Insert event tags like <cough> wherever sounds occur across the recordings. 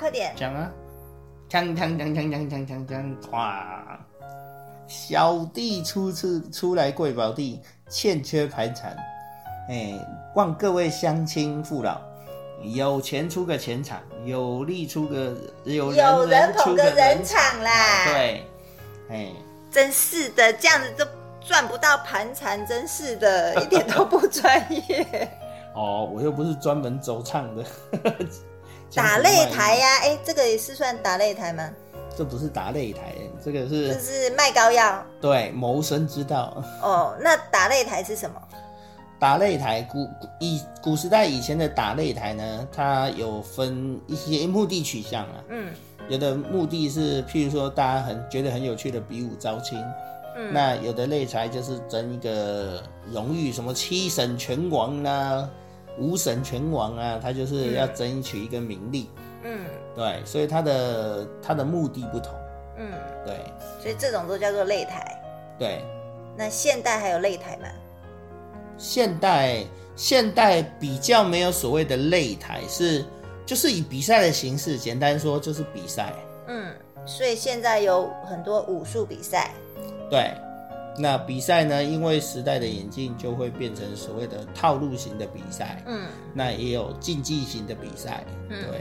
快点。讲啊，锵锵锵锵锵锵锵锵，哇！小弟初次出来贵宝地，欠缺盘缠，哎，望各位乡亲父老，有钱出个钱场，有力出个有有人捧个人场，场啦。，对，哎，真是的，这样子都赚不到盘缠，真是的，一点都不专业。<laughs> 哦，我又不是专门走唱的，打擂台呀、哎、这个也是算打擂台吗？这不是打擂台，这个这是是卖膏药对谋生之道。哦。那打擂台是什么？打擂台古以古时代以前的打擂台呢，它有分一些目的取向啊。嗯有的目的是，譬如说大家很觉得很有趣的比武招亲，嗯，那有的擂台就是争一个荣誉，什么七省拳王啊、五省拳王啊，他就是要争取一个名利。嗯对，所以他的他的目的不同。嗯，对所以这种都叫做擂台。对，那现代还有擂台吗？现代现代比较没有所谓的擂台，是就是以比赛的形式，简单说就是比赛。嗯，所以现在有很多武术比赛。对，那比赛呢，因为时代的演进，就会变成所谓的套路型的比赛。嗯那也有竞技型的比赛。嗯对。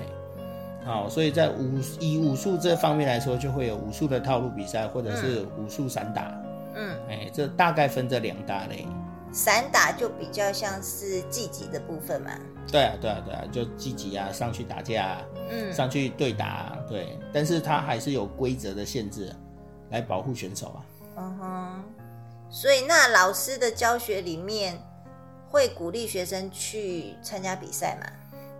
好，所以在武以武术这方面来说，就会有武术的套路比赛，或者是武术散打。嗯，哎、这大概分这两大类。散打就比较像是积极的部分嘛。对啊，对啊，对啊，就积极啊，上去打架、啊，嗯上去对打、啊，对，但是它还是有规则的限制，来保护选手啊。嗯哼，所以那老师的教学里面会鼓励学生去参加比赛吗？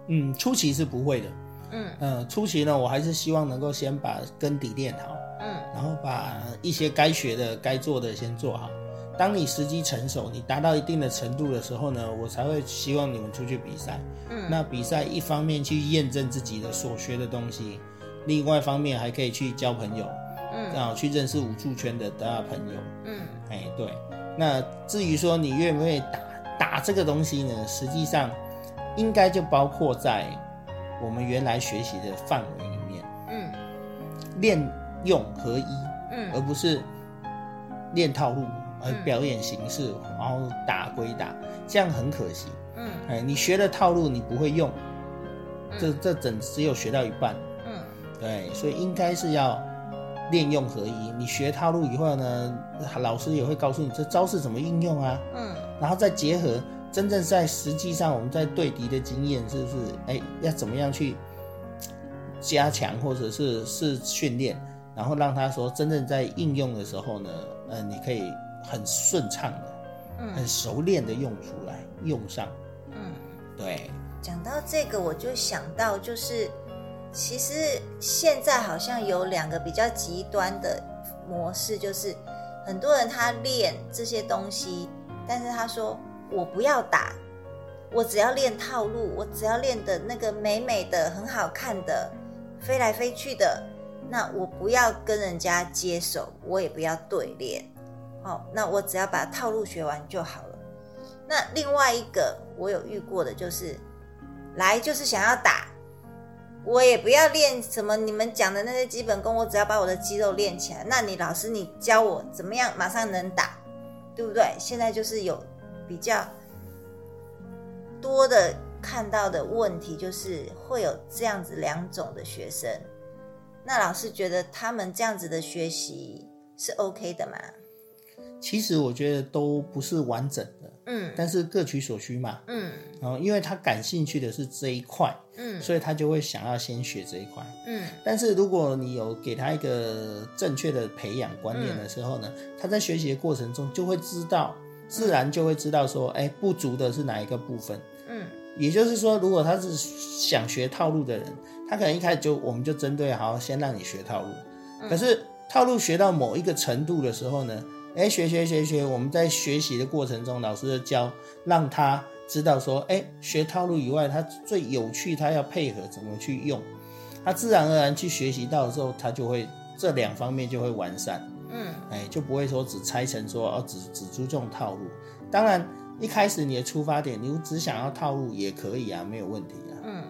嗯，初期是不会的，嗯嗯、初期呢，我还是希望能够先把根底练好，嗯然后把一些该学的、该做的先做好。当你时机成熟，你达到一定的程度的时候呢，我才会希望你们出去比赛。嗯那比赛一方面去验证自己的所学的东西，另外一方面还可以去交朋友，嗯然后去认识武术圈的大家朋友。嗯哎，对。那至于说你愿不愿意打打这个东西呢？实际上应该就包括在我们原来学习的范围里面，嗯练用合一，嗯而嗯不是练套路，而嗯表演形式，然后打归打，这样很可惜。嗯哎，你学的套路你不会用，这嗯这整只有学到一半。嗯对，所以应该是要练用合一。你学套路以后呢，老师也会告诉你这招式怎么应用啊，嗯然后再结合真正在实际上我们在对敌的经验，是不是？哎，要怎么样去加强或者是是训练，然后让他说真正在应用的时候呢，呃，你可以很顺畅的、很嗯熟练的用出来，用上。嗯。对，讲到这个，我就想到，就是其实现在好像有两个比较极端的模式，就是很多人他练这些东西，但是他说我不要打，我只要练套路，我只要练的那个美美的、很好看的，飞来飞去的，那我不要跟人家接手，我也不要对练，好、那我只要把套路学完就好了。那另外一个我有遇过的就是，来就是想要打，我也不要练什么你们讲的那些基本功，我只要把我的肌肉练起来。那你老师你教我怎么样马上能打，对不对？现在就是有比较多的看到的问题，就是会有这样子两种的学生。那老师觉得他们这样子的学习是 OK 的吗？其实我觉得都不是完整的，嗯但是各取所需嘛。嗯然后，因为他感兴趣的是这一块，嗯所以他就会想要先学这一块。嗯但是如果你有给他一个正确的培养观念的时候呢，他在学习的过程中就会知道，自然就会知道说，哎，不足的是哪一个部分。嗯也就是说，如果他是想学套路的人，他可能一开始就我们就针对好，先让你学套路。可是套路学到某一个程度的时候呢，哎，学学学学，我们在学习的过程中，老师的教让他知道说，哎，学套路以外，他最有趣，他要配合怎么去用，他自然而然去学习到的时候，他就会这两方面就会完善，嗯哎，就不会说只拆成说哦，只只注重套路。当然，一开始你的出发点，你只想要套路也可以啊，没有问题啊。嗯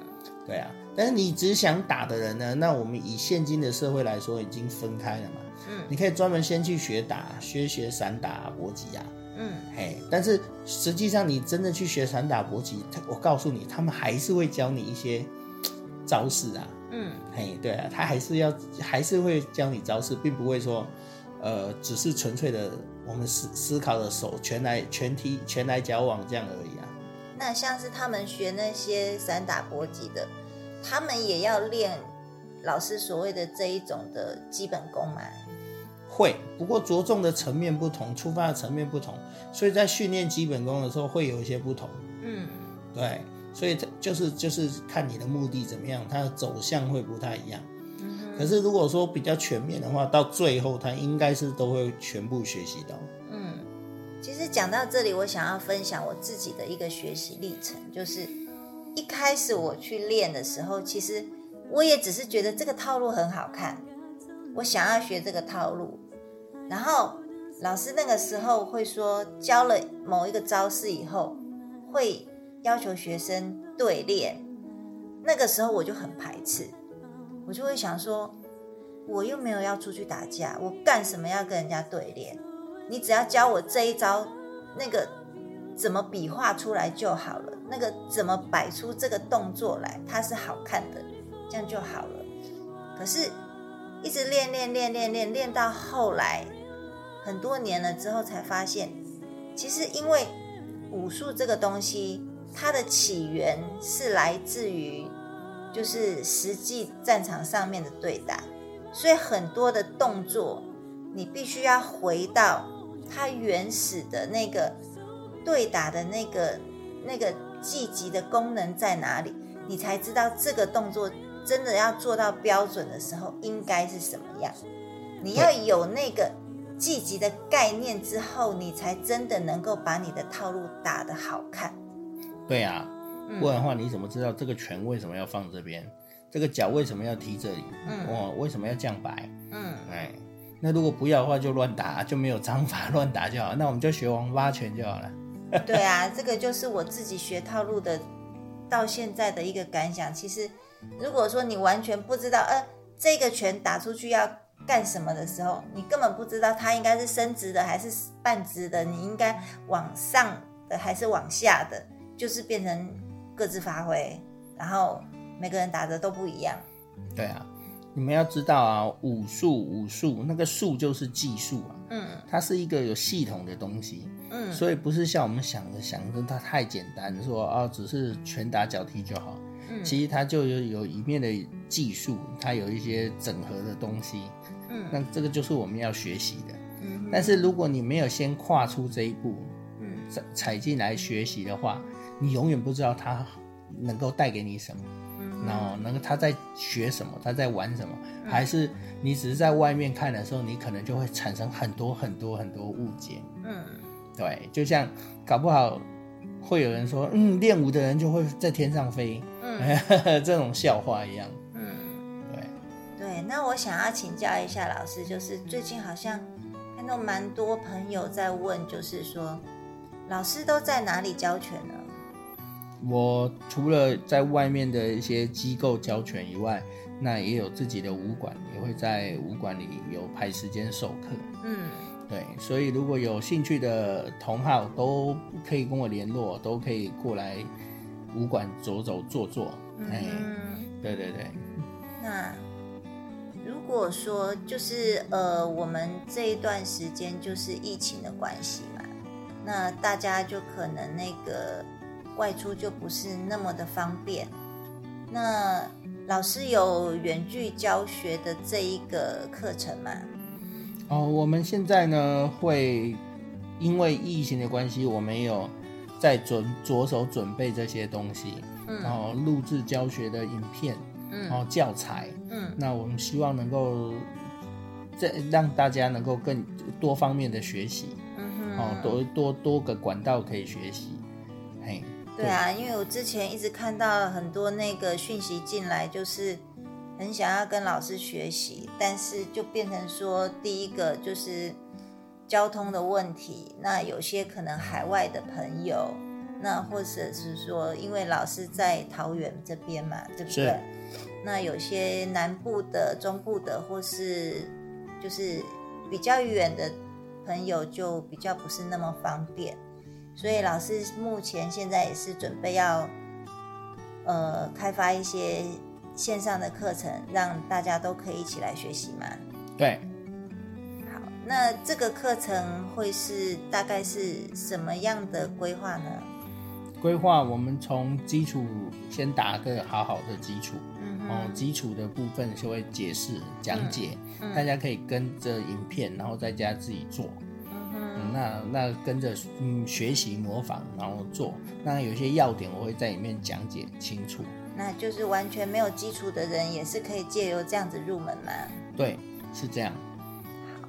对啊，但是你只想打的人呢，那我们以现今的社会来说，已经分开了嘛。嗯你可以专门先去学打，学学散打、搏击啊。嗯嘿，但是实际上你真的去学散打搏击，他我告诉你，他们还是会教你一些招式啊。嗯嘿，对啊，他还是要还是会教你招式，并不会说，呃，只是纯粹的我们思思考的手拳来拳踢拳来脚往这样而已啊。那像是他们学那些散打搏击的，他们也要练老师所谓的这一种的基本功嘛？会，不过着重的层面不同，出发的层面不同，所以在训练基本功的时候会有一些不同。嗯对，所以它就是就是看你的目的怎么样，它的走向会不太一样。嗯可是如果说比较全面的话，到最后它应该是都会全部学习到。嗯。其实讲到这里，我想要分享我自己的一个学习历程，就是一开始我去练的时候，其实我也只是觉得这个套路很好看，我想要学这个套路。然后老师那个时候会说，教了某一个招式以后，会要求学生对练。那个时候我就很排斥，我就会想说，我又没有要出去打架，我干什么要跟人家对练？你只要教我这一招，那个怎么比划出来就好了，那个怎么摆出这个动作来，它是好看的，这样就好了。可是，一直练练练练练练到后来，很多年了之后才发现，其实因为武术这个东西，它的起源是来自于就是实际战场上面的对打，所以很多的动作你必须要回到它原始的那个对打的那个那个积极的功能在哪里，你才知道这个动作真的要做到标准的时候应该是什么样。你要有那个积极的概念之后，你才真的能够把你的套路打得好看。对啊，嗯不然的话你怎么知道这个拳为什么要放这边？这个脚为什么要踢这里？嗯哦，为什么要这样摆？嗯哎，那如果不要的话就乱打，就没有章法，<laughs> 乱打就好。那我们就学王八拳就好了。对啊，这个就是我自己学套路的到现在的一个感想。其实，如果说你完全不知道，呃，这个拳打出去要干什么的时候，你根本不知道它应该是伸直的还是半直的，你应该往上的还是往下的，就是变成各自发挥，然后每个人打的都不一样。对啊，你们要知道啊，武术武术那个术就是技术啊，嗯它是一个有系统的东西，嗯所以不是像我们想的想的它太简单，说哦只是拳打脚踢就好。嗯。其实它就有有一面的技术，它有一些整合的东西，嗯。那这个就是我们要学习的。嗯但是如果你没有先跨出这一步，嗯。踩踩进来学习的话，你永远不知道它能够带给你什么。嗯然后那个他在学什么，他在玩什么，还是你只是在外面看的时候，你可能就会产生很多很多很多误解。嗯。对，就像搞不好会有人说，嗯，练武的人就会在天上飞，嗯 <laughs> 这种笑话一样。嗯。对，对，那我想要请教一下老师，就是最近好像看到蛮多朋友在问，就是说老师都在哪里教拳呢？我除了在外面的一些机构教拳以外，那也有自己的武馆，也会在武馆里有排时间授课。嗯对，所以如果有兴趣的同好都可以跟我联络，都可以过来武馆走走坐坐。哎、嗯，对对对，那如果说就是呃，我们这一段时间就是疫情的关系嘛，那大家就可能那个外出就不是那么的方便。那老师有远距教学的这一个课程吗？哦，我们现在呢会因为疫情的关系，我们有在准着手准备这些东西，然嗯后录制教学的影片，然嗯后教材。嗯那我们希望能够这让大家能够更多方面的学习，嗯哦，多多多个管道可以学习。嘿，对啊，因为我之前一直看到很多那个讯息进来，就是很想要跟老师学习，但是就变成说，第一个就是交通的问题，那有些可能海外的朋友，那或者是说，因为老师在桃园这边嘛，对不对？那有些南部的、中部的，或是就是比较远的朋友，就比较不是那么方便。所以老师目前现在也是准备要，呃，开发一些线上的课程，让大家都可以一起来学习嘛。对，好，那这个课程会是大概是什么样的规划呢？规划我们从基础先打个好好的基础，嗯哦，基础的部分就会解释讲解，嗯大家可以跟着影片，然后在家自己做。那那跟着嗯学习模仿，然后做。那有些要点我会在里面讲解清楚。那就是完全没有基础的人，也是可以借由这样子入门吗。对，是这样。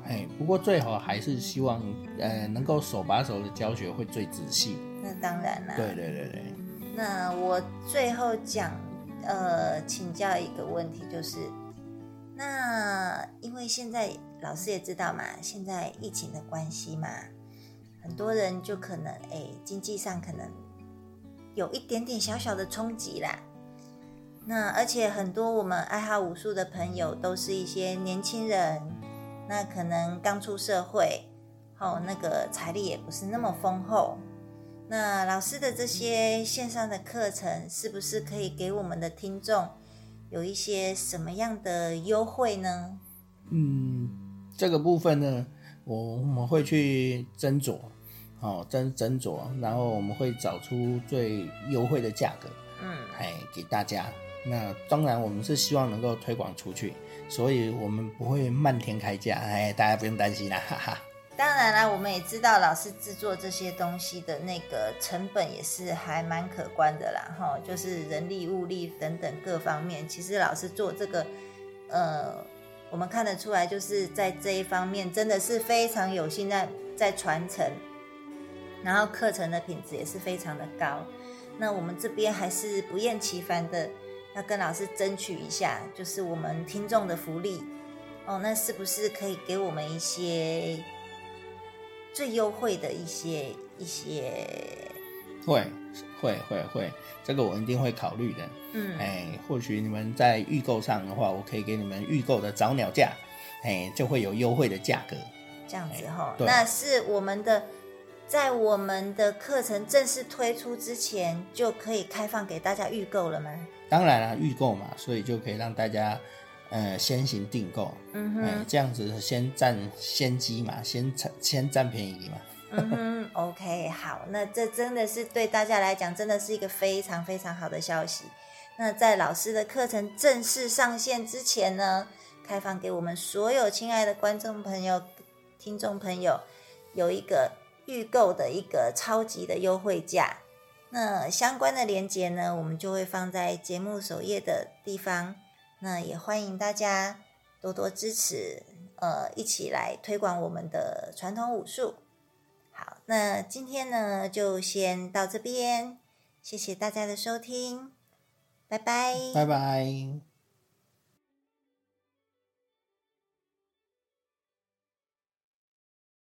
哎，不过最好还是希望呃能够手把手的教学会最仔细。那当然啦。对对对对。那我最后讲，呃，请教一个问题，就是，那因为现在老师也知道嘛，现在疫情的关系嘛，很多人就可能，哎，经济上可能有一点点小小的冲击啦。那而且很多我们爱好武术的朋友都是一些年轻人，那可能刚出社会，哦，那个财力也不是那么丰厚。那老师的这些线上的课程，是不是可以给我们的听众有一些什么样的优惠呢？嗯，这个部分呢，我我们会去斟酌，哦，斟斟酌，然后我们会找出最优惠的价格，嗯，哎，给大家。那当然，我们是希望能够推广出去，所以我们不会漫天开价，哎，大家不用担心啦，哈哈。当然啦，我们也知道老师制作这些东西的那个成本也是还蛮可观的啦，哈，就是人力、物力等等各方面。其实老师做这个，呃，我们看得出来，就是在这一方面真的是非常有心在在传承，然后课程的品质也是非常的高。那我们这边还是不厌其烦的要跟老师争取一下，就是我们听众的福利哦，那是不是可以给我们一些？最优惠的一些一些，会会会会，这个我一定会考虑的。嗯，哎，或许你们在预购上的话，我可以给你们预购的早鸟价，哎，就会有优惠的价格。这样子哈，对那是我们的，在我们的课程正式推出之前，就可以开放给大家预购了吗？当然了，预购嘛，所以就可以让大家呃先行订购，嗯哎哼，，这样子先占先机嘛，先占先占便宜嘛。嗯哼，<laughs> OK，好，那这真的是对大家来讲，真的是一个非常非常好的消息。那在老师的课程正式上线之前呢，开放给我们所有亲爱的观众朋友、听众朋友有一个预购的一个超级的优惠价。那相关的链接呢，我们就会放在节目首页的地方。那也欢迎大家多多支持，呃，一起来推广我们的传统武术。好，那今天呢就先到这边，谢谢大家的收听，拜拜。拜拜。